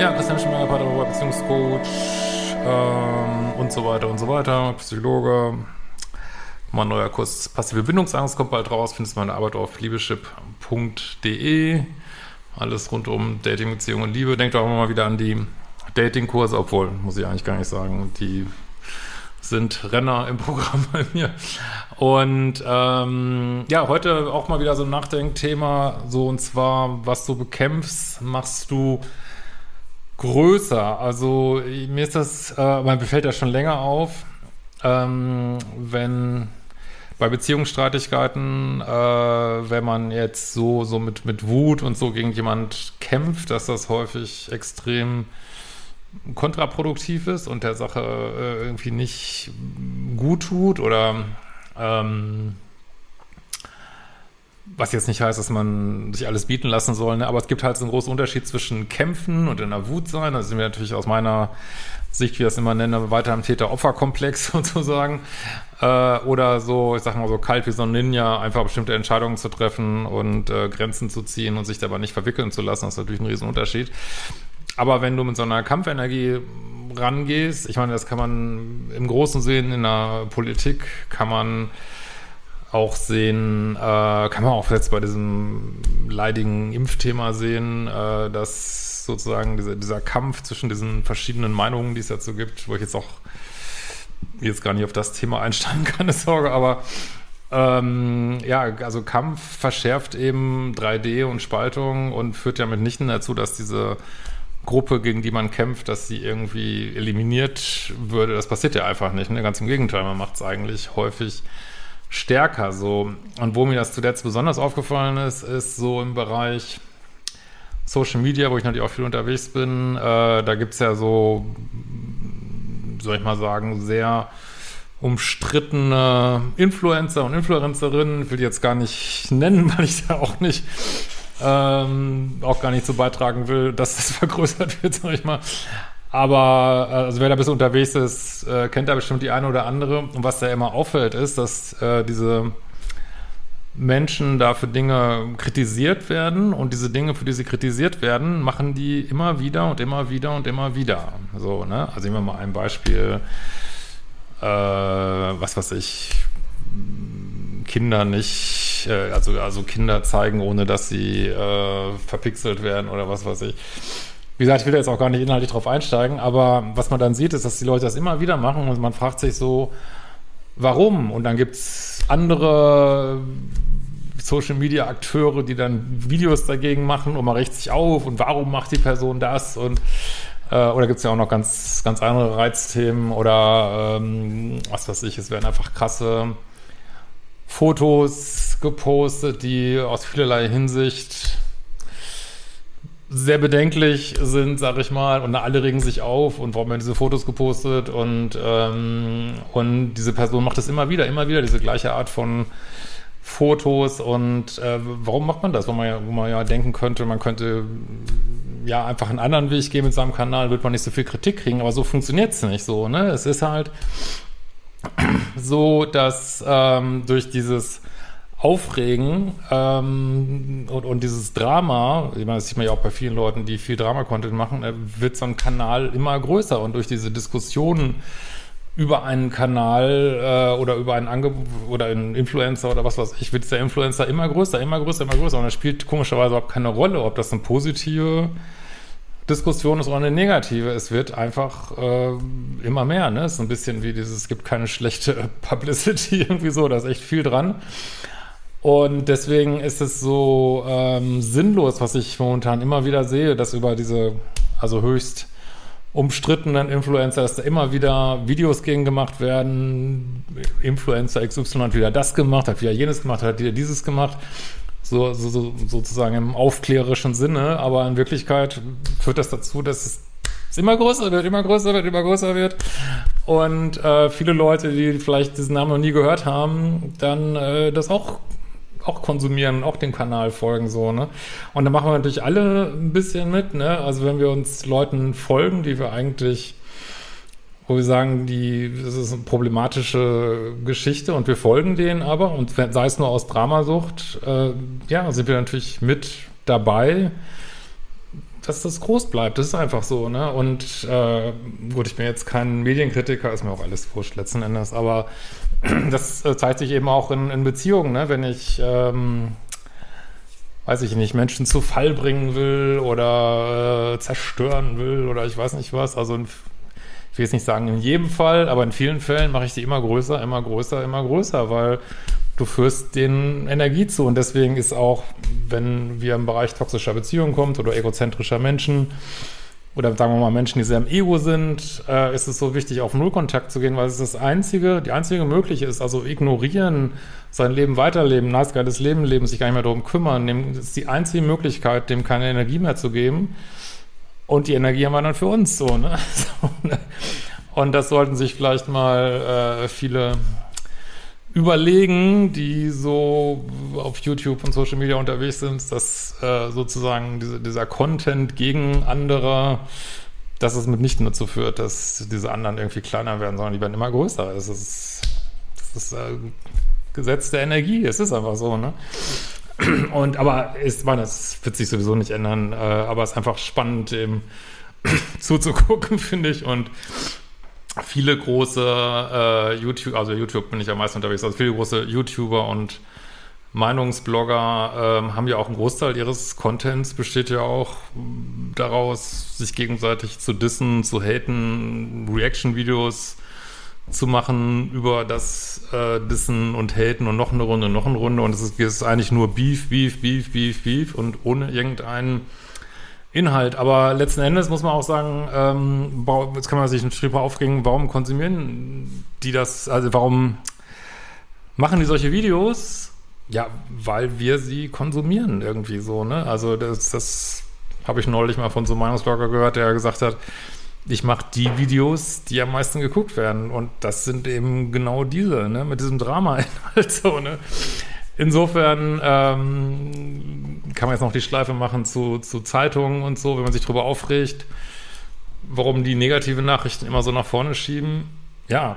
Ja, Christian Schemeier, Paartherapeut, Beziehungscoach ähm, und so weiter und so weiter, Psychologe. Mein neuer Kurs Passive Bindungsangst kommt bald raus. Findest meine Arbeit auf liebeschip.de. Alles rund um Dating, Beziehung und Liebe. Denkt auch immer mal wieder an die Datingkurse, obwohl, muss ich eigentlich gar nicht sagen, die sind Renner im Programm bei mir. Und ähm, ja, heute auch mal wieder so ein Nachdenkthema, so und zwar, was du bekämpfst, machst du größer. Also mir ist das, äh, mir fällt das schon länger auf, ähm, wenn bei Beziehungsstreitigkeiten, äh, wenn man jetzt so, so mit, mit Wut und so gegen jemand kämpft, dass das häufig extrem kontraproduktiv ist und der Sache äh, irgendwie nicht gut tut oder ähm, was jetzt nicht heißt, dass man sich alles bieten lassen soll, ne? aber es gibt halt so einen großen Unterschied zwischen Kämpfen und in der Wut sein. Da sind wir natürlich aus meiner Sicht, wie ich das immer nenne, weiter am Täter-Opfer-Komplex sozusagen. Äh, oder so, ich sag mal so kalt wie so ein Ninja, einfach bestimmte Entscheidungen zu treffen und äh, Grenzen zu ziehen und sich dabei nicht verwickeln zu lassen, das ist natürlich ein Riesenunterschied. Aber wenn du mit so einer Kampfenergie rangehst, ich meine, das kann man im Großen sehen, in der Politik kann man auch sehen, äh, kann man auch jetzt bei diesem leidigen Impfthema sehen, äh, dass sozusagen diese, dieser Kampf zwischen diesen verschiedenen Meinungen, die es dazu gibt, wo ich jetzt auch jetzt gar nicht auf das Thema einsteigen kann, keine Sorge, aber ähm, ja, also Kampf verschärft eben 3D und Spaltung und führt ja mitnichten dazu, dass diese Gruppe, gegen die man kämpft, dass sie irgendwie eliminiert würde. Das passiert ja einfach nicht. Ne? Ganz im Gegenteil, man macht es eigentlich häufig stärker so. Und wo mir das zuletzt besonders aufgefallen ist, ist so im Bereich Social Media, wo ich natürlich auch viel unterwegs bin. Äh, da gibt es ja so, soll ich mal sagen, sehr umstrittene Influencer und Influencerinnen. Ich will die jetzt gar nicht nennen, weil ich da auch nicht ähm, auch gar nicht so beitragen will, dass das vergrößert wird, sag ich mal. Aber äh, also wer da ein bisschen unterwegs ist, äh, kennt da bestimmt die eine oder andere. Und was da immer auffällt, ist, dass äh, diese Menschen da für Dinge kritisiert werden und diese Dinge, für die sie kritisiert werden, machen die immer wieder und immer wieder und immer wieder. So, ne? Also nehmen wir mal ein Beispiel, äh, was weiß ich, Kinder nicht, also, also Kinder zeigen, ohne dass sie verpixelt werden oder was weiß ich. Wie gesagt, ich will jetzt auch gar nicht inhaltlich drauf einsteigen, aber was man dann sieht, ist, dass die Leute das immer wieder machen und man fragt sich so, warum? Und dann gibt es andere Social Media Akteure, die dann Videos dagegen machen und man rächt sich auf und warum macht die Person das und äh, oder gibt es ja auch noch ganz, ganz andere Reizthemen oder ähm, was weiß ich, es werden einfach krasse Fotos gepostet, die aus vielerlei Hinsicht sehr bedenklich sind, sag ich mal, und alle regen sich auf und warum werden diese Fotos gepostet und, ähm, und diese Person macht es immer wieder, immer wieder, diese gleiche Art von Fotos und äh, warum macht man das? Wo man, ja, wo man ja denken könnte, man könnte ja einfach einen anderen Weg gehen mit seinem Kanal, wird man nicht so viel Kritik kriegen, aber so funktioniert es nicht so, ne? Es ist halt so, dass ähm, durch dieses Aufregen ähm, und, und dieses Drama, ich meine, das sieht man ja auch bei vielen Leuten, die viel Drama-Content machen, äh, wird so ein Kanal immer größer und durch diese Diskussionen über einen Kanal äh, oder über einen Angebot oder einen Influencer oder was weiß ich, wird der Influencer immer größer, immer größer, immer größer und das spielt komischerweise auch keine Rolle, ob das eine positive Diskussion ist oder eine negative. Es wird einfach äh, immer mehr. Ne? Es ist ein bisschen wie dieses, es gibt keine schlechte Publicity irgendwie so, da ist echt viel dran. Und deswegen ist es so ähm, sinnlos, was ich momentan immer wieder sehe, dass über diese, also höchst umstrittenen Influencer, dass da immer wieder Videos gegen gemacht werden. Influencer XY hat wieder das gemacht, hat wieder jenes gemacht, hat wieder dieses gemacht. So, so, so sozusagen im aufklärerischen Sinne. Aber in Wirklichkeit führt das dazu, dass es immer größer wird, immer größer wird, immer größer wird. Und äh, viele Leute, die vielleicht diesen Namen noch nie gehört haben, dann äh, das auch auch konsumieren, auch dem Kanal folgen, so, ne? Und da machen wir natürlich alle ein bisschen mit, ne? Also wenn wir uns Leuten folgen, die wir eigentlich, wo wir sagen, die, das ist eine problematische Geschichte und wir folgen denen aber, und sei es nur aus Dramasucht, äh, ja, sind wir natürlich mit dabei, dass das groß bleibt. Das ist einfach so, ne? Und äh, gut, ich bin jetzt kein Medienkritiker, ist mir auch alles wurscht letzten Endes, aber das äh, zeigt sich eben auch in, in Beziehungen, ne? Wenn ich, ähm, weiß ich nicht, Menschen zu Fall bringen will oder äh, zerstören will oder ich weiß nicht was. Also ich will jetzt nicht sagen in jedem Fall, aber in vielen Fällen mache ich die immer größer, immer größer, immer größer, weil du führst den Energie zu. Und deswegen ist auch, wenn wir im Bereich toxischer Beziehungen kommt oder egozentrischer Menschen oder sagen wir mal Menschen, die sehr im Ego sind, äh, ist es so wichtig, auf Nullkontakt zu gehen, weil es das einzige, die einzige mögliche ist. Also ignorieren, sein Leben weiterleben, nice geiles Leben leben, sich gar nicht mehr darum kümmern, das ist die einzige Möglichkeit, dem keine Energie mehr zu geben. Und die Energie haben wir dann für uns so, ne? ne? Und das sollten sich vielleicht mal äh, viele überlegen, die so auf YouTube und Social Media unterwegs sind, dass äh, sozusagen diese, dieser Content gegen andere, dass es mitnichten dazu führt, dass diese anderen irgendwie kleiner werden, sondern die werden immer größer. Das ist, das ist äh, Gesetz der Energie. Es ist einfach so, ne? Und aber ist, man, es wird sich sowieso nicht ändern, äh, aber es ist einfach spannend, eben zuzugucken, finde ich. Und viele große äh, YouTube, also YouTube bin ich am meisten unterwegs, also viele große YouTuber und Meinungsblogger ähm, haben ja auch einen Großteil ihres Contents besteht ja auch daraus, sich gegenseitig zu dissen, zu haten, Reaction-Videos zu machen über das äh, Dissen und Haten und noch eine Runde, noch eine Runde. Und es ist, es ist eigentlich nur Beef, Beef, Beef, Beef, Beef und ohne irgendeinen Inhalt. Aber letzten Endes muss man auch sagen, ähm, jetzt kann man sich einen Schrieb aufregen, warum konsumieren die das, also warum machen die solche Videos? Ja, weil wir sie konsumieren irgendwie so, ne? Also das, das habe ich neulich mal von so einem Meinungsblogger gehört, der gesagt hat, ich mache die Videos, die am meisten geguckt werden. Und das sind eben genau diese, ne? Mit diesem Drama-Inhalt so, ne? Insofern ähm, kann man jetzt noch die Schleife machen zu, zu Zeitungen und so, wenn man sich darüber aufregt, warum die negative Nachrichten immer so nach vorne schieben. Ja,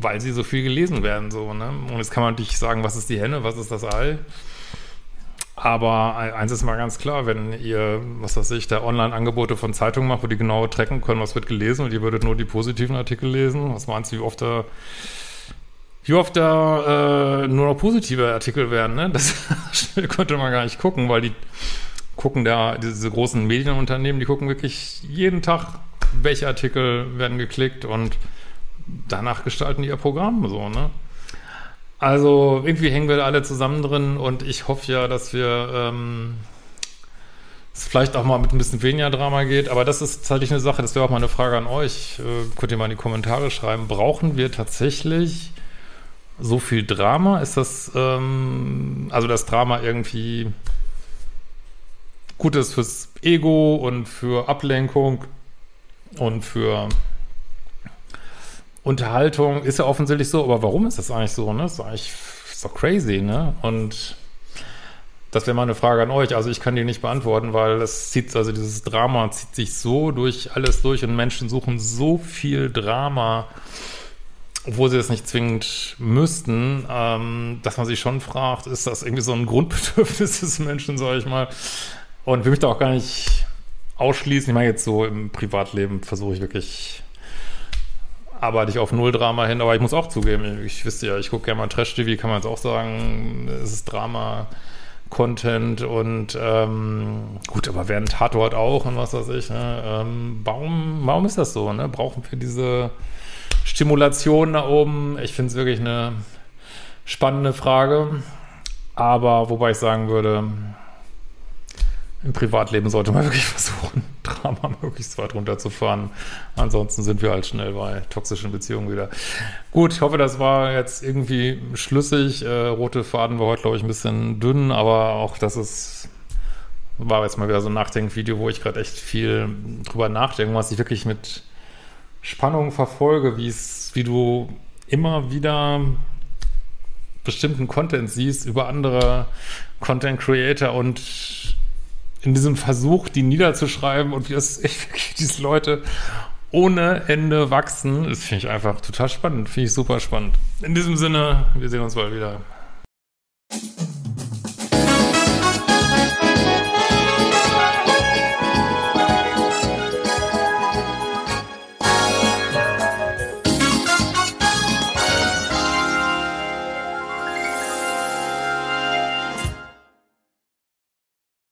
weil sie so viel gelesen werden, so, ne? Und jetzt kann man nicht sagen, was ist die Henne, was ist das Ei? Aber eins ist mal ganz klar, wenn ihr, was weiß ich, da Online-Angebote von Zeitungen macht, wo die genau tracken können, was wird gelesen und ihr würdet nur die positiven Artikel lesen, was meinst du, wie oft da wie oft da äh, nur noch positive Artikel werden, ne? Das könnte man gar nicht gucken, weil die gucken da, diese großen Medienunternehmen, die gucken wirklich jeden Tag, welche Artikel werden geklickt und danach gestalten die ihr Programm so, ne? Also irgendwie hängen wir da alle zusammen drin und ich hoffe ja, dass wir ähm, es vielleicht auch mal mit ein bisschen weniger Drama geht, aber das ist tatsächlich eine Sache, das wäre auch mal eine Frage an euch. Äh, könnt ihr mal in die Kommentare schreiben. Brauchen wir tatsächlich so viel Drama? Ist das, ähm, also das Drama irgendwie gut ist fürs Ego und für Ablenkung und für Unterhaltung? Ist ja offensichtlich so, aber warum ist das eigentlich so, ne? Das ist eigentlich doch crazy, ne? Und das wäre mal eine Frage an euch. Also ich kann die nicht beantworten, weil es zieht, also dieses Drama zieht sich so durch alles durch und Menschen suchen so viel Drama obwohl sie das nicht zwingend müssten, ähm, dass man sich schon fragt, ist das irgendwie so ein Grundbedürfnis des Menschen, sage ich mal. Und will mich da auch gar nicht ausschließen. Ich meine, jetzt so im Privatleben versuche ich wirklich, arbeite ich auf Null-Drama hin, aber ich muss auch zugeben, ich wüsste ja, ich gucke gerne mal Trash-TV, kann man jetzt auch sagen, es ist Drama. Content und ähm, gut, aber während Tatort auch und was weiß ich, ne? ähm, warum, warum ist das so? Ne? Brauchen wir diese Stimulation da oben. Ich finde es wirklich eine spannende Frage. Aber wobei ich sagen würde, im Privatleben sollte man wirklich versuchen, Drama möglichst weit runterzufahren. Ansonsten sind wir halt schnell bei toxischen Beziehungen wieder. Gut, ich hoffe, das war jetzt irgendwie schlüssig. Äh, rote Faden war heute, glaube ich, ein bisschen dünn, aber auch das ist, war jetzt mal wieder so ein Nachdenkvideo, wo ich gerade echt viel drüber nachdenke, was ich wirklich mit Spannung verfolge, wie du immer wieder bestimmten Content siehst über andere Content Creator und in diesem Versuch, die niederzuschreiben und wie das diese Leute ohne Ende wachsen, das finde ich einfach total spannend, finde ich super spannend. In diesem Sinne, wir sehen uns bald wieder.